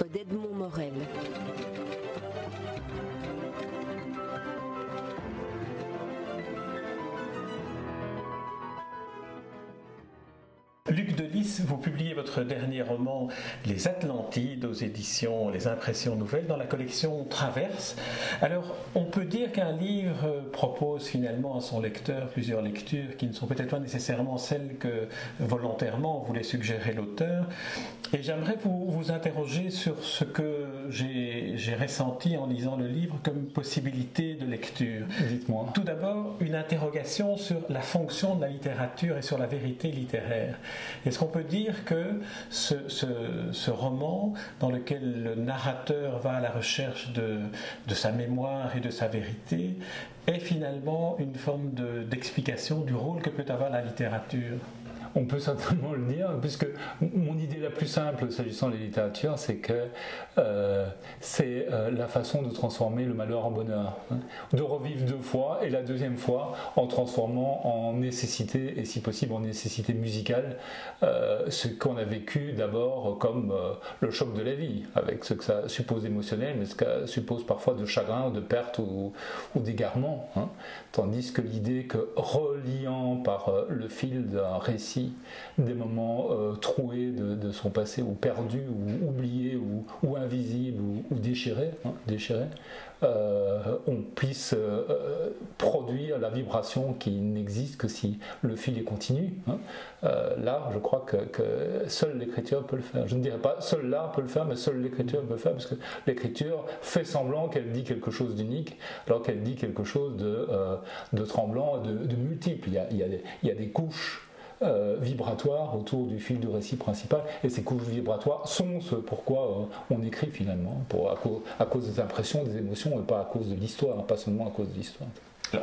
d'Edmond Morel. Vous publiez votre dernier roman Les Atlantides aux éditions Les Impressions Nouvelles dans la collection Traverse. Alors, on peut dire qu'un livre propose finalement à son lecteur plusieurs lectures qui ne sont peut-être pas nécessairement celles que volontairement voulait suggérer l'auteur. Et j'aimerais vous interroger sur ce que j'ai ressenti en lisant le livre comme possibilité de lecture. Dites-moi. Tout d'abord, une interrogation sur la fonction de la littérature et sur la vérité littéraire. Est-ce qu'on peut dire que ce, roman, dans lequel le narrateur va à la recherche de, sa mémoire et de sa vérité, est finalement une forme d'explication du rôle que peut avoir la littérature? On peut certainement le dire, puisque mon idée la plus simple s'agissant de la littérature, c'est que euh, c'est euh, la façon de transformer le malheur en bonheur, hein. de revivre deux fois, et la deuxième fois en transformant en nécessité, et si possible en nécessité musicale, euh, ce qu'on a vécu d'abord comme le choc de la vie, avec ce que ça suppose émotionnel, mais ce que ça suppose parfois de chagrin, de perte ou, d'égarement. Hein. Tandis que l'idée que reliant par le fil d'un récit des moments euh, troués de, son passé, ou perdus, ou oubliés, ou, invisibles, ou, déchirés, hein, euh, on puisse euh, produire la vibration qui n'existe que si le fil est continu. Hein. là, je crois que, que seule l'écriture peut le faire. Je ne dirais pas seul l'art peut le faire, mais seule l'écriture peut le faire, parce que l'écriture fait semblant qu'elle dit quelque chose d'unique, alors qu'elle dit quelque chose de, de tremblant, de, de multiple. Il y, a, il, y a des, il y a des couches euh, vibratoires autour du fil du récit principal. Et ces couches vibratoires sont ce pourquoi euh, on écrit finalement, pour, à, à, cause des impressions, des émotions, et pas à cause de l'histoire, pas seulement à cause de l'histoire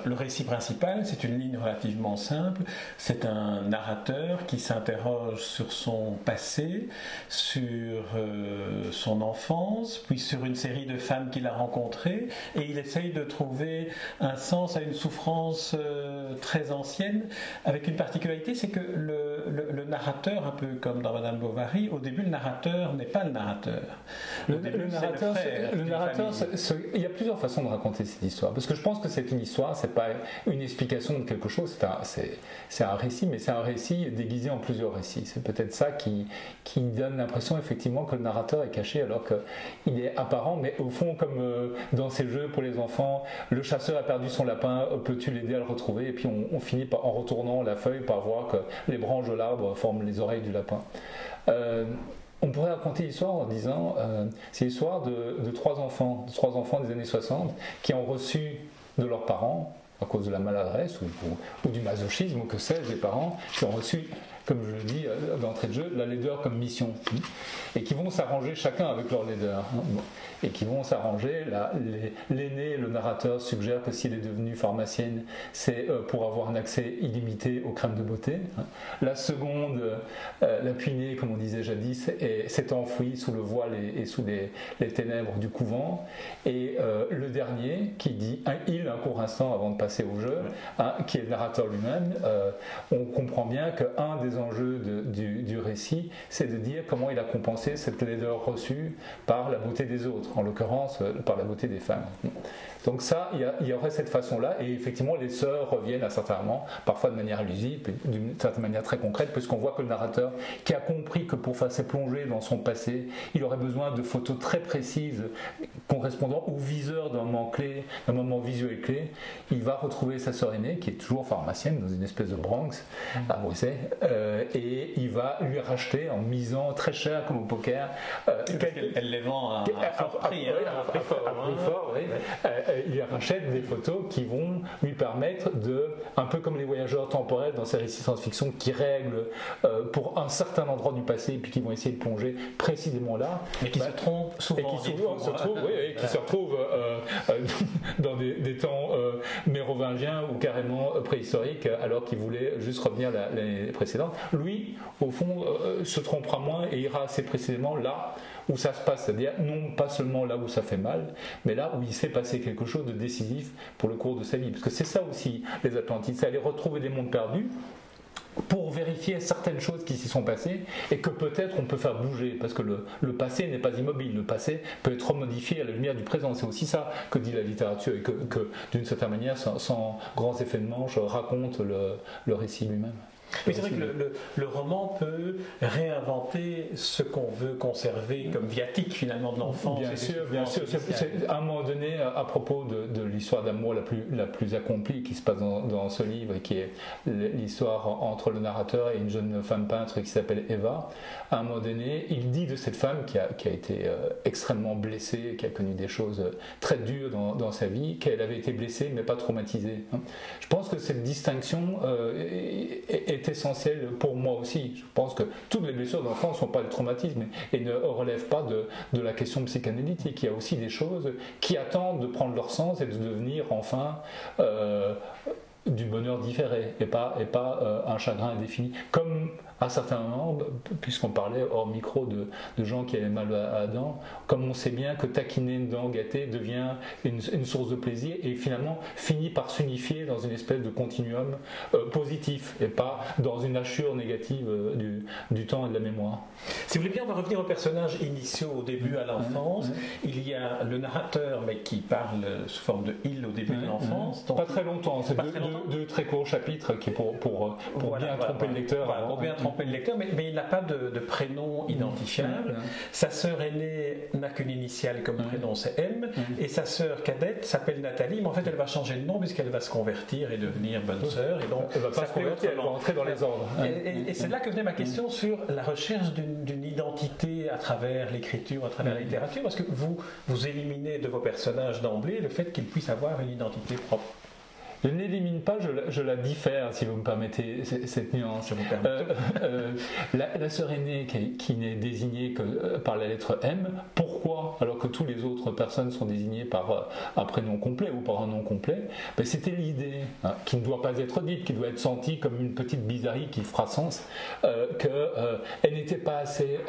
le récit principal, c'est une ligne relativement simple. C'est un narrateur qui s'interroge sur son passé, sur euh, son enfance, puis sur une série de femmes qu'il a rencontrées, et il essaye de trouver un sens à une souffrance euh, très ancienne, avec une particularité, c'est que le, le, narrateur, un peu comme dans Madame Bovary, au début le narrateur n'est pas le narrateur. Le, narrateur, le narrateur il y a plusieurs façons de raconter cette histoire, parce que je pense que c'est une histoire c'est pas une explication de quelque chose, c'est un, récit, mais c'est un récit déguisé en plusieurs récits. C'est peut-être ça qui, qui donne l'impression effectivement que le narrateur est caché alors qu'il est apparent, mais au fond, comme euh, dans ces jeux pour les enfants, le chasseur a perdu son lapin, euh, peux-tu l'aider à le retrouver? Et puis on, finit par, en retournant la feuille par voir que les branches de l'arbre forment les oreilles du lapin. Euh, on pourrait raconter l'histoire en disant, c'est l'histoire de, de, trois enfants, trois enfants des années 60 qui ont reçu de leurs parents, à cause de la maladresse ou, du masochisme, que sais-je, des parents qui ont reçu comme je le dis euh, d'entrée de jeu, la laideur comme mission. Et qui vont s'arranger chacun avec leur laideur. Hein. Et qui vont s'arranger. L'aîné, le narrateur, suggère que s'il est devenu pharmacienne, c'est euh, pour avoir un accès illimité aux crèmes de beauté. Hein. La seconde, euh, la puinée, comme on disait jadis, s'est enfouie sous le voile et, sous les, ténèbres du couvent. Et le dernier, qui dit un il un court instant avant de passer au jeu, hein, qui est le narrateur lui-même, on comprend bien qu'un des enjeux du, récit, c'est de dire comment il a compensé cette laideur reçue par la beauté des autres, en l'occurrence euh, par la beauté des femmes. Donc ça, il y, aurait cette façon-là, et effectivement, les sœurs reviennent à certains moments, parfois de manière allusive, d'une certaine manière très concrète, puisqu'on voit que le narrateur, qui a compris que pour faire ses plongées dans son passé, il aurait besoin de photos très précises correspondant au viseur d'un moment clé, d'un moment visuel clé, il va retrouver sa sœur aînée, qui est toujours pharmacienne dans une espèce de Bronx à Bruxelles, euh, et il va lui racheter en misant très cher comme au poker. Euh, elle, les vend à, un prix, fort. il rachète des photos qui vont lui permettre de, un peu comme les voyageurs temporels dans ces récits science-fiction, qui règlent euh, pour un certain endroit du passé et puis qui vont essayer de plonger précisément là. Mais qui se trompent souvent. Et qui, se, oui, qui se retrouvent dans des, des temps mérovingiens ou carrément préhistoriques alors qu'ils voulaient juste revenir l'année précédente lui, au fond, euh, se trompera moins et ira assez précisément là où ça se passe, c'est-à-dire non pas seulement là où ça fait mal, mais là où il s'est passé quelque chose de décisif pour le cours de sa vie. Parce que c'est ça aussi, les Atlantides, c'est aller retrouver des mondes perdus pour vérifier certaines choses qui s'y sont passées et que peut-être on peut faire bouger parce que le, passé n'est pas immobile, le passé peut être modifié à la lumière du présent. C'est aussi ça que dit la littérature et que, d'une certaine manière, sans, grands effets de manche, raconte le récit lui-même. Mais c'est vrai que le, le, roman peut réinventer ce qu'on veut conserver comme viatique finalement de l'enfance. Bien sûr, bien sûr. À un moment donné, à propos de, de l'histoire d'amour la plus, la plus accomplie qui se passe dans, dans, ce livre, qui est l'histoire entre le narrateur et une jeune femme peintre qui s'appelle Eva, à un moment donné, il dit de cette femme qui a, qui a été euh, extrêmement blessée, qui a connu des choses très dures dans, dans sa vie, qu'elle avait été blessée mais pas traumatisée. Hein. Je pense que cette distinction euh, est, est est essentiel pour moi aussi. Je pense que toutes les blessures d'enfants ne sont pas le traumatisme et ne relèvent pas de, de, la question psychanalytique. Il y a aussi des choses qui attendent de prendre leur sens et de devenir enfin euh, du bonheur différé et pas, et pas euh, un chagrin indéfini. Comme à certains moments, puisqu'on parlait hors micro de, de, gens qui avaient mal à, dents, comme on sait bien que taquiner une dent gâtée devient une, une source de plaisir et finalement finit par s'unifier dans une espèce de continuum euh, positif et pas dans une hachure négative euh, du, du, temps et de la mémoire. Si vous voulez bien, on va revenir aux personnages initiaux au début à l'enfance. Il y a le narrateur, mais qui parle sous forme de il au début de l'enfance. Pas très longtemps, c'est deux, deux, très courts chapitres qui pour, pour, pour bien tromper le lecteur. pour bien tromper le lecteur, mais, mais il n'a pas de, de, prénom identifiable. Sa sœur aînée n'a qu'une initiale comme prénom, c'est M, et sa sœur cadette s'appelle Nathalie, mais en fait elle va changer de nom puisqu'elle va se convertir et devenir bonne sœur. Et donc, elle va pas se convertir, elle va entrer dans les ordres. Et, et c'est là que venait ma question sur la recherche d'une identité à travers l'écriture, à travers la littérature, parce que vous, vous éliminez de vos personnages d'emblée le fait qu'ils puissent avoir une identité propre. Je ne l'élimine pas, je la, je la, diffère, si vous me permettez cette nuance. Euh, euh, la, la, sœur aînée qui, qui n'est désignée que euh, par la lettre M, pourquoi Alors que toutes les autres personnes sont désignées par euh, un prénom complet ou par un nom complet, ben c'était l'idée hein, qui ne doit pas être dite, qui doit être sentie comme une petite bizarrerie qui fera sens, euh, qu'elle n'était pas assez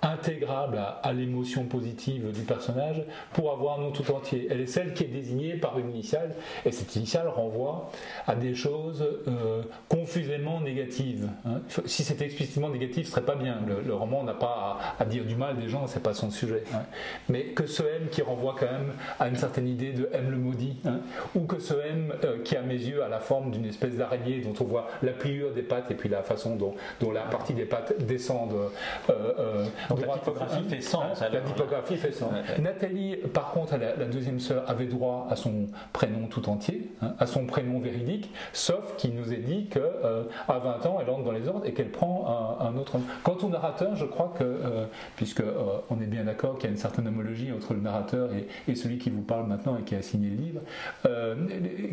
intégrable à, à l'émotion positive du personnage pour avoir un nom tout entier. Elle est celle qui est désignée par une initiale, et cette initiale renvoie à des choses euh, confusément négatives. Hein. Si c'était explicitement négatif, ce serait pas bien. Le, le roman n'a pas à, à, dire du mal des gens, c'est pas son sujet. Hein. Mais que ce M qui renvoie quand même à une certaine idée de M le maudit, hein, ou que ce M euh, qui à mes yeux a la forme d'une espèce d'araignée dont on voit la pliure des pattes et puis la façon dont, dont la partie des pattes descend. Euh, euh, Donc la typographie fait sens. la typographie fait sens. Nathalie, par contre, la, la, deuxième sœur avait droit à son prénom tout entier, hein, à son prénom véridique, sauf qu'il nous est dit qu'à euh, 20 ans, elle entre dans les ordres et qu'elle prend un, autre. Quant au narrateur, je crois que, euh, puisque euh, on est bien d'accord qu'il y a une certaine homologie entre le narrateur et, celui qui vous parle maintenant et qui a signé le livre, euh,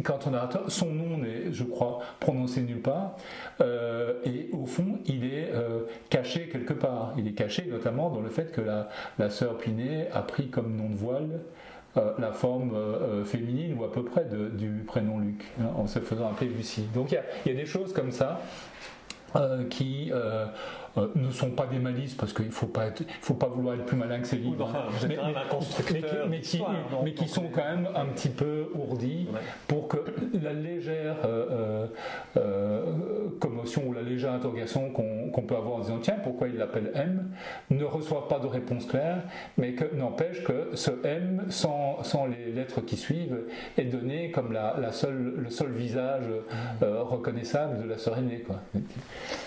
quant au narrateur, son nom n'est, je crois, prononcé nulle part, euh, et au fond, il est caché quelque part. Il est caché notamment dans le fait que la, la sœur Pinet a pris comme nom de voile euh, la forme euh, féminine ou à peu près de, du prénom Luc, hein, en se faisant appeler Lucie. Donc il y, a des choses comme ça euh, qui euh, ne sont pas des malices parce qu'il ne faut pas, être, faut pas vouloir être plus malin que ces livres. Enfin, mais, un constructeur mais, qui, mais qui sont quand même un petit peu ourdis ouais. pour que la légère euh, euh, commotion ou la légère interrogation qu'on qu peut avoir en disant tiens pourquoi il l'appelle M ne reçoive pas de réponse claire mais que n'empêche que ce M sans, sans les lettres qui suivent est donné comme la, la seule, le seul visage euh, reconnaissable de la sœur aînée. Quoi.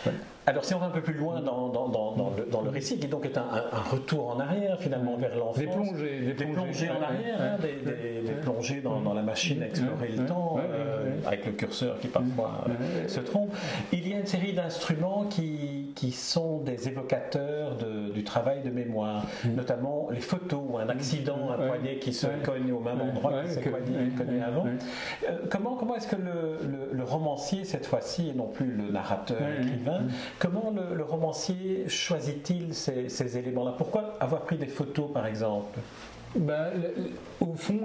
Ouais. Alors, si on va un peu plus loin dans, dans, dans, dans le, le, récit, qui donc est un, un, retour en arrière, finalement, vers l'enfance. Des plongées. Des, des plongées, en arrière, hein, des, des, des, plongées dans, la machine à explorer le temps, euh, avec le curseur qui parfois euh, se trompe. Il y a une série d'instruments qui, qui sont des évocateurs de, du travail de mémoire, notamment les photos, un accident, un poignet qui se cogne au même endroit qui s'est cogné avant. Euh, comment comment est-ce que le, le, le, romancier, cette fois-ci, et non plus le narrateur, écrivain, Comment le, le romancier choisit-il ces, ces éléments-là? Pourquoi avoir pris des photos, par exemple? Ben, le, au fond,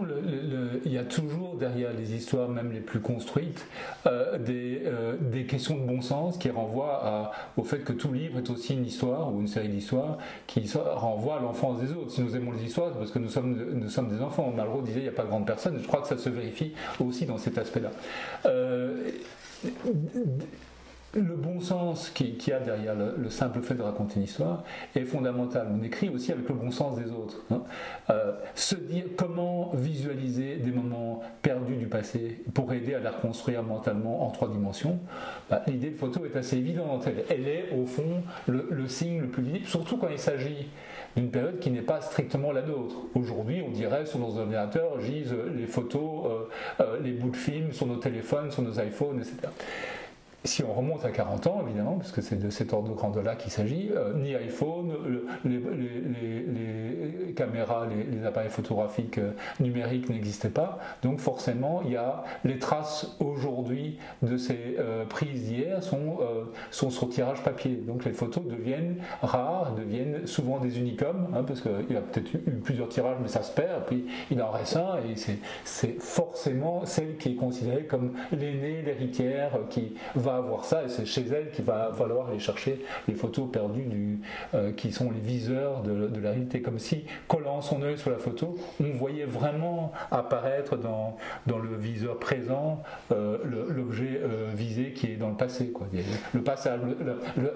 il y a toujours derrière les histoires, même les plus construites, euh, des, euh, des, questions de bon sens qui renvoient à, au fait que tout livre est aussi une histoire ou une série d'histoires qui renvoie à l'enfance des autres. Si nous aimons les histoires, c'est parce que nous sommes, nous sommes des enfants. Malraux disait il n'y a pas de grande personne. Je crois que ça se vérifie aussi dans cet aspect-là. Euh, le bon sens qu'il y a derrière le, simple fait de raconter une histoire est fondamental. On écrit aussi avec le bon sens des autres. Hein. Euh, se dire comment visualiser des moments perdus du passé pour aider à les reconstruire mentalement en trois dimensions, bah, l'idée de photo est assez évidente. Elle, est au fond le, signe le plus visible, surtout quand il s'agit d'une période qui n'est pas strictement la nôtre. Aujourd'hui, on dirait sur nos ordinateurs gisent les photos, euh, euh, les bouts de films sur nos téléphones, sur nos iPhones, etc si on remonte à 40 ans, évidemment, parce que c'est de cet ordre de grandeur-là qu'il s'agit, euh, ni iPhone, les, caméras, les, appareils photographiques euh, numériques n'existaient pas. Donc forcément, il y a les traces aujourd'hui de ces euh, prises d'hier sont, sont sur tirage papier. Donc les photos deviennent rares, deviennent souvent des unicums, hein, parce qu'il y a peut-être eu plusieurs tirages, mais ça se perd, puis il en reste un, et c'est forcément celle qui est considérée comme l'aînée, l'héritière, qui va avoir ça et c'est chez elle qu'il va falloir aller chercher les photos perdues du, euh, qui sont les viseurs de, la réalité. Comme si, collant son œil sur la photo, on voyait vraiment apparaître dans, dans le viseur présent euh, l'objet euh, visé qui est dans le passé. Quoi. Le passage,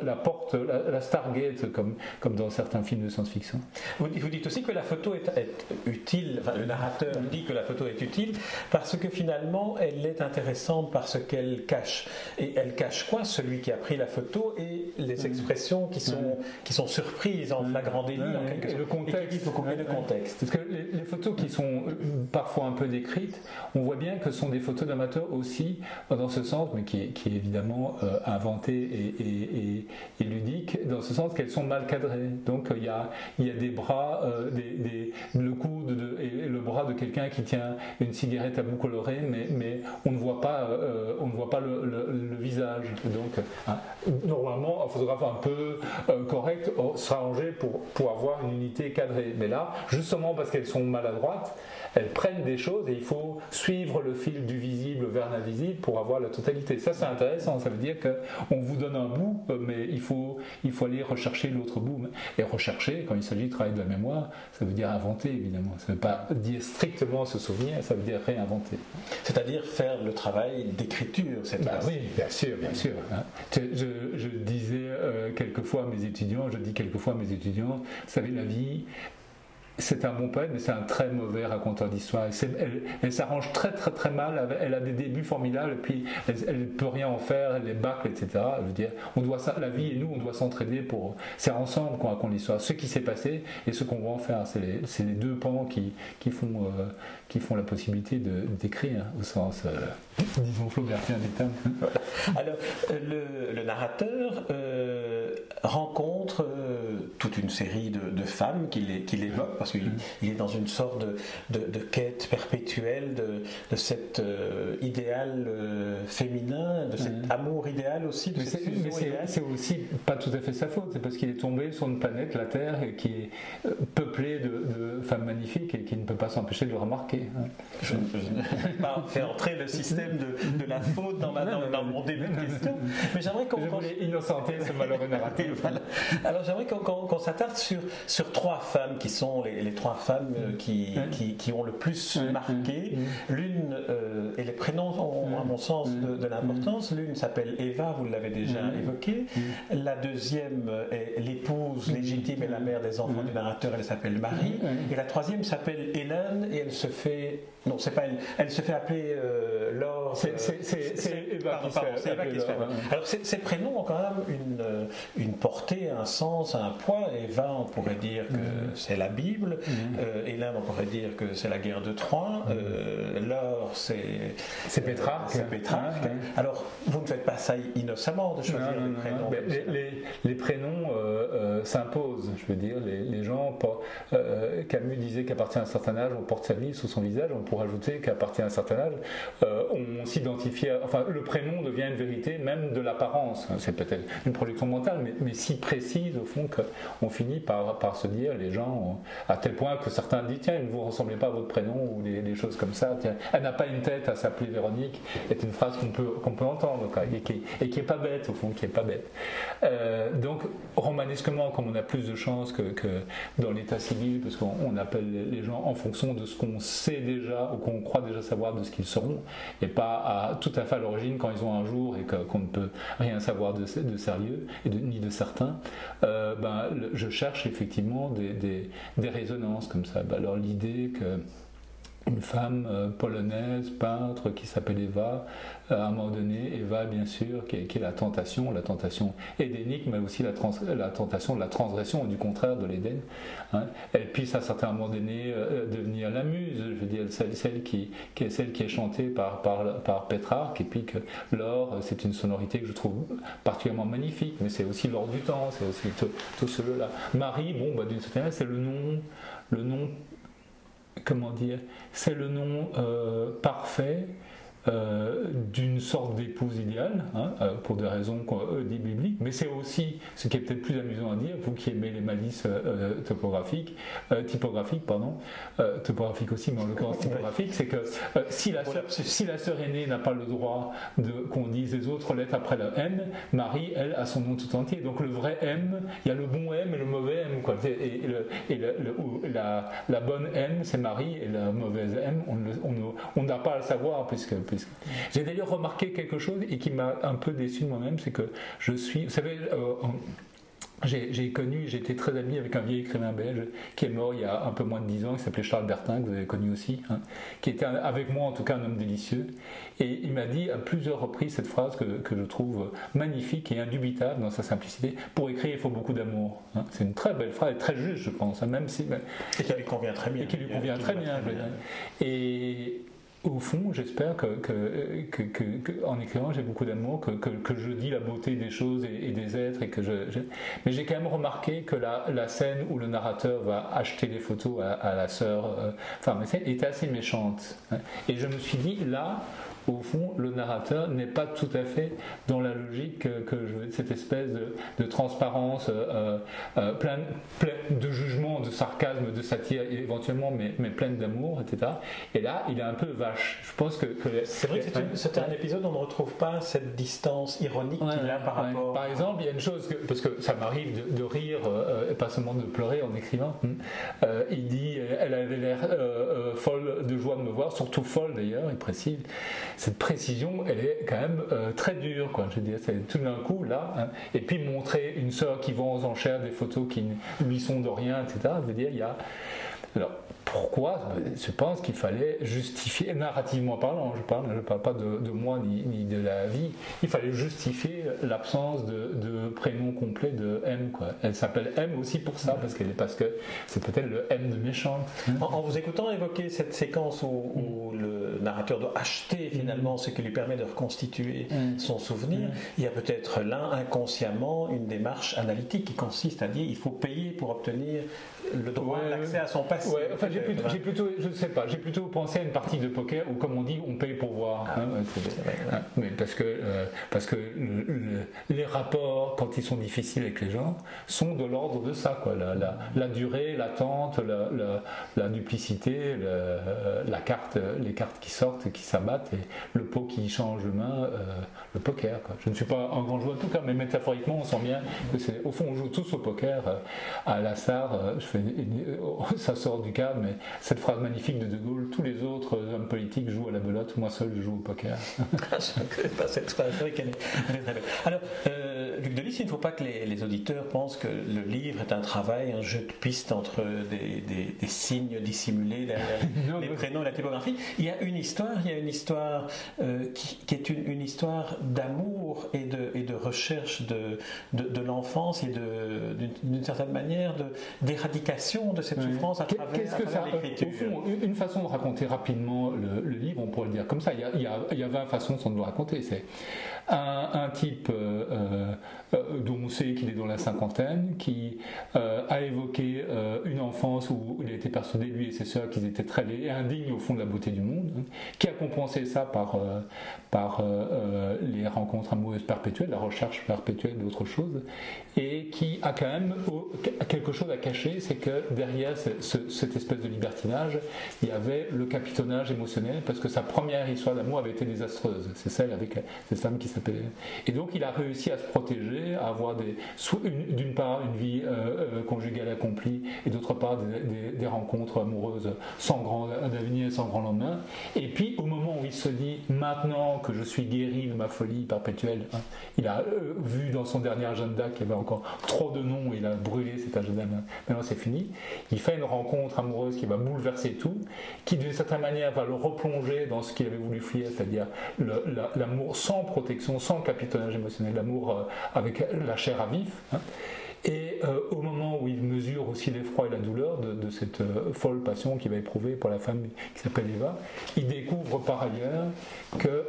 la, porte, la, Stargate, comme, comme dans certains films de science-fiction. Vous, dites aussi que la photo est, est utile, enfin, le narrateur dit que la photo est utile parce que finalement elle est intéressante parce qu'elle cache. Et elle cache quoi Celui qui a pris la photo et les mm. expressions qui sont, mm. qui sont surprises en flagrant délit, en quelque sorte. Le contexte. il faut de contexte. Parce que les, photos qui sont euh, parfois un peu décrites, on voit bien que ce sont des photos d'amateurs aussi, dans ce sens, mais qui est, qui est évidemment euh, inventé et, et, ludique, dans ce sens qu'elles sont mal cadrées. Donc il y a, il y a des bras, euh, des, le coude de, et le bras de quelqu'un qui tient une cigarette à bout coloré, mais, mais on ne voit pas, on ne voit pas le, le visage donc, hein, normalement, un photographe un peu euh, correct sera rangé pour, pour avoir une unité cadrée. Mais là, justement parce qu'elles sont maladroites, elles prennent des choses et il faut suivre le fil du visible vers l'invisible pour avoir la totalité. Ça, c'est intéressant. Ça veut dire qu'on vous donne un bout, euh, mais il faut, il faut aller rechercher l'autre bout. Et rechercher, quand il s'agit de travailler de la mémoire, ça veut dire inventer, évidemment. Ça ne veut pas dire strictement se souvenir, ça veut dire réinventer. C'est-à-dire faire le travail d'écriture, cette bah Oui, bien sûr, bien sûr. Hein. Je, disais euh, quelquefois à mes étudiants, je dis quelquefois à mes étudiants, vous savez, la vie, c'est un bon poète, mais c'est un très mauvais raconteur d'histoire. Elle, s'arrange très très très mal. Elle a des débuts formidables, puis elle ne peut rien en faire, elle les bâcle, etc. Je veux dire, on doit la vie et nous, on doit s'entraider pour. C'est ensemble qu'on raconte l'histoire. Ce qui s'est passé et ce qu'on va en faire, c'est les, deux pans qui, font euh, qui font la possibilité d'écrire au sens, euh, disons, flaubertien des termes. Alors, le, narrateur euh, rencontre toute une série de, femmes qu'il évoque parce qu'il est dans une sorte de, de, quête perpétuelle de, de cet euh, idéal euh, féminin, de cet amour idéal aussi. De mais c'est aussi pas tout à fait sa faute, c'est parce qu'il est tombé sur une planète, la Terre, qui est euh, peuplée de, femmes magnifiques et qui ne peut pas s'empêcher de le remarquer. Hein. Je, n'ai pas fait entrer le système de, la faute dans, ma, dans, mon début de question, mais j'aimerais qu'on. Je innocenter ce malheureux narratif. Alors j'aimerais qu'on s'attarde sur, sur trois femmes qui sont les les, trois femmes euh, qui, qui, ont le plus marqué. L'une, euh, et les prénoms ont, à mon sens, de, l'importance. L'une s'appelle Eva, vous l'avez déjà évoqué. La deuxième est l'épouse légitime et la mère des enfants du narrateur, elle s'appelle Marie. Et la troisième s'appelle Hélène, et elle se fait. Non, c'est pas elle. Elle se fait appeler euh, Laure. C'est Eva, qui, se fait Alors, ces prénoms ont quand même une, une portée, un sens, un poids. Eva, on pourrait dire que c'est la Bible. Mhm. Euh, et là, on pourrait dire que c'est la guerre de Troie. Euh, L'or, c'est. C'est Pétrarque. c'est Pétrarque. Alors, vous ne faites pas ça innocemment de choisir les prénoms. Les, prénoms euh, s'imposent, je veux dire. Les, gens. Camus disait qu'à partir d'un certain âge, on porte sa vie sous son visage. On pourrait ajouter qu'à partir d'un certain âge, on s'identifie. Enfin, le prénom devient une vérité, même de l'apparence. C'est peut-être une production mentale, mais, mais, si précise, au fond, qu'on finit par, par se dire les gens à tel point que certains disent tiens, ne vous ressemblez pas à votre prénom ou des, choses comme ça. elle n'a pas une tête à s'appeler Véronique est une phrase qu'on peut, qu'on peut entendre et, qui, et qui est pas bête au fond, qui est pas bête. Euh, donc romanesquement, comme on a plus de chances que, dans l'état civil, parce qu'on appelle les gens en fonction de ce qu'on sait déjà ou qu'on croit déjà savoir de ce qu'ils seront, et pas tout à fait à l'origine quand ils ont un jour et qu'on ne peut rien savoir de, de sérieux et ni de certains, euh, ben, je cherche effectivement des, des, des résonances comme ça. Ben, alors l'idée que une femme euh, polonaise, peintre, qui s'appelle Eva, euh, à un moment donné, Eva, bien sûr, qui est, la tentation, la tentation édénique, mais aussi la, tentation de la transgression, du contraire de l'Éden. Hein. Elle puisse à certains moments donné euh, devenir la muse, je veux dire, celle, celle qui, qui, est celle qui est chantée par, par, par Pétrarque, et puis que l'or, c'est une sonorité que je trouve particulièrement magnifique, mais c'est aussi l'or du temps, c'est aussi tout, tout cela. Marie, bon, bah, d'une certaine manière, c'est le nom, le nom comment dire, c'est le nom euh, parfait euh, d'une sorte d'épouse idéale, hein, euh, pour des raisons euh, dit bibliques, mais c'est aussi, ce qui est peut-être plus amusant à dire, vous qui aimez les malices topographiques, typographiques, pardon, topographiques aussi, mais en l'occurrence typographiques, c'est que si, la sœur, si la sœur aînée n'a pas le droit de qu'on dise les autres lettres après le M, Marie, elle, a son nom tout entier. Donc le vrai M, il y a le bon M et le mauvais M. Quoi. Et, et, la, la, bonne M, c'est Marie, et la mauvaise M, on n'a pas à le savoir, puisque j'ai d'ailleurs remarqué quelque chose et qui m'a un peu déçu de moi-même, c'est que je suis, vous savez, euh, j'ai connu, été très ami avec un vieil écrivain belge qui est mort il y a un peu moins de 10 ans, qui s'appelait Charles Bertin, que vous avez connu aussi, hein, qui était avec moi en tout cas un homme délicieux. Et il m'a dit à plusieurs reprises cette phrase que, que, je trouve magnifique et indubitable dans sa simplicité Pour écrire, il faut beaucoup d'amour. Hein. C'est une très belle phrase, très juste, je pense, hein, même si. Et qui lui convient très bien. Et qui lui convient très bien. Et, au fond, j'espère que, en écrivant, j'ai beaucoup d'amour, que, je dis la beauté des choses et, des êtres, et que je, mais j'ai quand même remarqué que la, scène où le narrateur va acheter les photos à, la sœur, euh, enfin, était assez méchante. Et je me suis dit, là, au fond, le narrateur n'est pas tout à fait dans la logique que, je veux, cette espèce de, transparence euh, euh, pleine, de jugement, de sarcasme, de satire éventuellement, mais, mais pleine d'amour, etc. Et là, il est un peu vache. Je pense que. c'est vrai que c'est un épisode où on ne retrouve pas cette distance ironique qu'il a par rapport. Par exemple, il y a une chose, parce que ça m'arrive de, rire, euh, et pas seulement de pleurer en écrivant. Hmm. il dit elle avait l'air folle de joie de me voir, surtout folle d'ailleurs, il précise cette précision, elle est quand même euh, très dure. Quoi. Je veux dire, c'est tout d'un coup là, hein. et puis montrer une sœur qui vend aux enchères des photos qui lui sont de rien, etc. Je veux dire, il y a alors, pourquoi Je pense qu'il fallait justifier, narrativement parlant, je parle, je parle pas de, moi ni, de la vie, il fallait justifier l'absence de, prénom complet de M. Quoi. Elle s'appelle M aussi pour ça, parce, qu'elle est, parce que c'est peut-être le M de méchant. En, vous écoutant évoquer cette séquence où, le narrateur doit acheter finalement ce qui lui permet de reconstituer mm. son souvenir, mm. il y a peut-être là inconsciemment une démarche analytique qui consiste à dire il faut payer pour obtenir le droit d'accès à son passé. Ouais, enfin, j'ai plutôt, j'ai plutôt, je sais pas, j'ai plutôt pensé à une partie de poker où, comme on dit, on paye pour voir. Ah, hein, mais parce que, euh, parce que les rapports, quand ils sont difficiles avec les gens, sont de l'ordre de ça, quoi. La, la, la durée, l'attente, la, la, duplicité, la carte, les cartes qui sortent, qui s'abattent, et le pot qui change de main, euh, le poker. Quoi. Je ne suis pas un grand joueur en tout cas, mais métaphoriquement, on sent bien que c'est, au fond, on joue tous au poker euh, à la je ça sort du cadre, mais cette phrase magnifique de De Gaulle, tous les autres hommes politiques jouent à la belote, moi seul je joue au poker. je ne pas vrai qu'elle est. Alors, euh, Luc Delis, il ne faut pas que les, auditeurs pensent que le livre est un travail, un jeu de piste entre des, signes dissimulés derrière les prénoms et la typographie. Il y a une histoire, il y a une histoire euh, qui, est une, histoire d'amour et de, et de recherche de, de, l'enfance et d'une certaine manière d'éradication de, cette souffrance à travers, Qu'est-ce que ça, l'écriture. une façon de raconter rapidement le, livre, on pourrait le dire comme ça, il y a, il y a, il y a 20 façons de le raconter. C'est un, type euh, dont on sait qu'il est dans la cinquantaine, qui a évoqué une enfance où il a été persuadé, lui et ses sœurs, qu'ils étaient très indignes au fond de la beauté du monde, hein, qui a compensé ça par, par les rencontres amoureuses perpétuelles, la recherche perpétuelle d'autre chose, et qui a quand même quelque chose à cacher, c'est que derrière cette espèce de libertinage, il y avait le capitonnage émotionnel, parce que sa première histoire d'amour avait été désastreuse. C'est celle avec cette femme qui s'appelait. Et donc il a réussi à se protéger, à avoir d'une part une vie euh, euh, conjugale accomplie, et d'autre part des, rencontres amoureuses sans grand avenir, sans grand lendemain. Et puis au moment où il se dit, maintenant que je suis guéri de ma folie perpétuelle, hein, il a euh, vu dans son dernier agenda qu'il y avait encore trop de noms, il a brûlé cet agenda. Maintenant c'est fini. Il fait une rencontre amoureuse qui va bouleverser tout, qui d'une certaine manière va le replonger dans ce qu'il avait voulu fuir, c'est-à-dire l'amour sans protection, sans capitonnage émotionnel, l'amour euh, avec la chair à vif. Hein. Et euh, au moment où il mesure aussi l'effroi et la douleur de, cette folle passion qu'il va éprouver pour la femme qui s'appelle Eva, il découvre par ailleurs que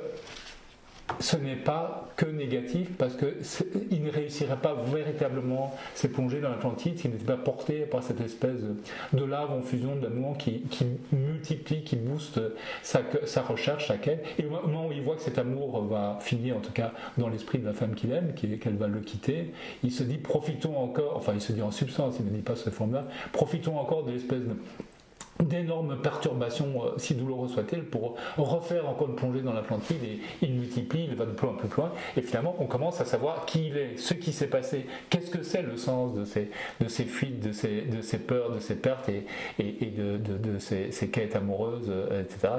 ce n'est pas que négatif parce qu'il ne réussirait pas véritablement à plonger dans l'Atlantide s'il n'était pas porté par cette espèce de lave en fusion d'amour qui, qui, multiplie, qui booste sa, sa, recherche, sa quête. Et au moment où il voit que cet amour va finir, en tout cas dans l'esprit de la femme qu'il aime, qu'elle va le quitter, il se dit profitons encore, enfin il se dit en substance, il ne dit pas ce forme-là, profitons encore de l'espèce de d'énormes perturbations, euh, si douloureuses soient-elles, pour refaire encore une plongée dans l'Atlantide et il multiplie, il va de plus en plus loin et finalement on commence à savoir qui il est, ce qui s'est passé, qu'est-ce que c'est le sens de ces, de ces fuites, de ces, de ces peurs, de ces pertes et, et, de, de, ces, quêtes amoureuses, euh, etc.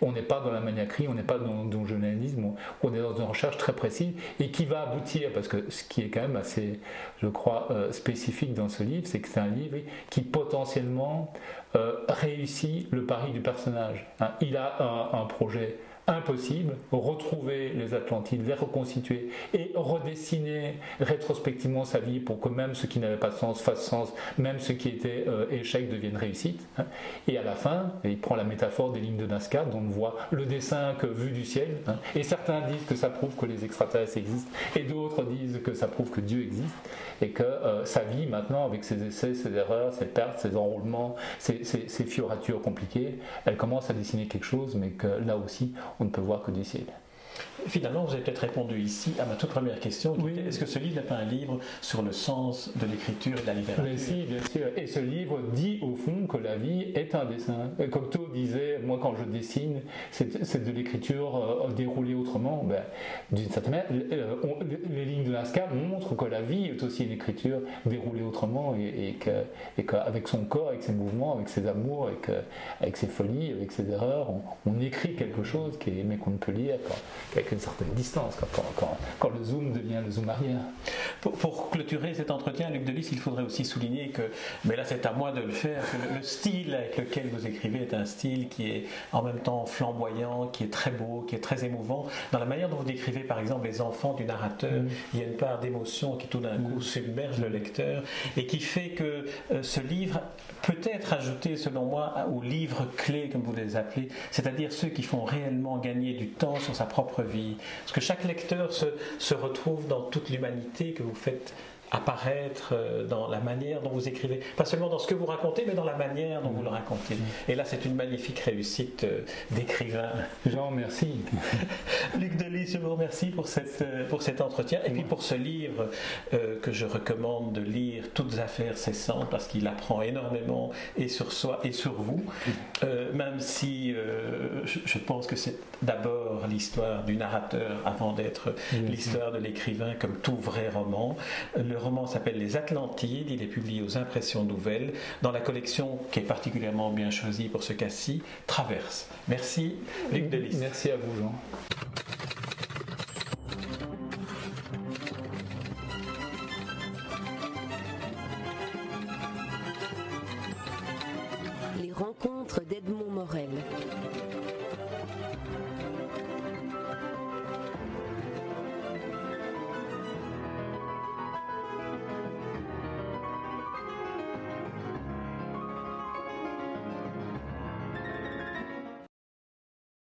On n'est pas dans la maniaquerie, on n'est pas dans, le journalisme, on est dans une recherche très précise et qui va aboutir, parce que ce qui est quand même assez, je crois, euh, spécifique dans ce livre, c'est que c'est un livre qui potentiellement euh, réussit le pari du personnage. Hein. il a un projet impossible, retrouver les Atlantides, les reconstituer et redessiner rétrospectivement sa vie pour que même ce qui n'avait pas de sens fasse sens, même ce qui était euh, échec devienne réussite. Hein. Et à la fin, il prend la métaphore des lignes de Nazca, dont on voit le dessin que vu du ciel. Hein. Et certains disent que ça prouve que les extraterrestres existent, et d'autres disent que ça prouve que Dieu existe, et que euh, sa vie maintenant, avec ses essais, ses erreurs, ses pertes, ses enroulements, ses, ses fioratures compliquées, elle commence à dessiner quelque chose, mais que là aussi, on ne peut voir que du ciel. Finalement, vous avez peut-être répondu ici à ma toute première question. Est-ce que ce livre n'est pas un livre sur le sens de l'écriture et de la littérature? Mais si, bien sûr. Et ce livre dit au fond que la vie est un dessin. Cocteau disait, moi quand je dessine, c'est de l'écriture euh, déroulée autrement. Ben, D'une certaine manière, euh, les lignes de Lascaux montrent que la vie est aussi une écriture déroulée autrement et, qu'avec son corps, avec ses mouvements, avec ses amours, avec, avec ses folies, avec ses erreurs, on, écrit quelque chose qui est, mais qu'on ne peut lire avec une certaine distance, quand, le zoom devient le zoom arrière. Pour, clôturer cet entretien, Luc Delis, il faudrait aussi souligner que, mais là c'est à moi de le faire, que le, style avec lequel vous écrivez est un style qui est en même temps flamboyant, qui est très beau, qui est très émouvant. Dans la manière dont vous décrivez par exemple les enfants du narrateur, mm. il y a une part d'émotion qui tout d'un coup mm. submerge le lecteur et qui fait que euh, ce livre peut être ajouté selon moi aux livres clés comme vous les appelez, c'est-à-dire ceux qui font réellement gagner du temps sur sa propre vie. Parce que chaque lecteur se, se retrouve dans toute l'humanité que vous faites apparaître euh, dans la manière dont vous écrivez, pas seulement dans ce que vous racontez, mais dans la manière dont vous le racontez. Et là, c'est une magnifique réussite euh, d'écrivain. Jean, merci. Luc Delis, je vous remercie pour, cette, euh, pour cet entretien et puis pour ce livre que je recommande de lire, Toutes affaires cessantes, parce qu'il apprend énormément et sur soi et sur vous, même si je, pense que c'est d'abord l'histoire du narrateur avant d'être l'histoire de l'écrivain, comme tout vrai roman. Le roman s'appelle Les Atlantides, il est publié aux Impressions Nouvelles dans la collection qui est particulièrement bien choisie pour ce cas-ci, Traverse. Merci Luc Delis. Merci à vous Jean.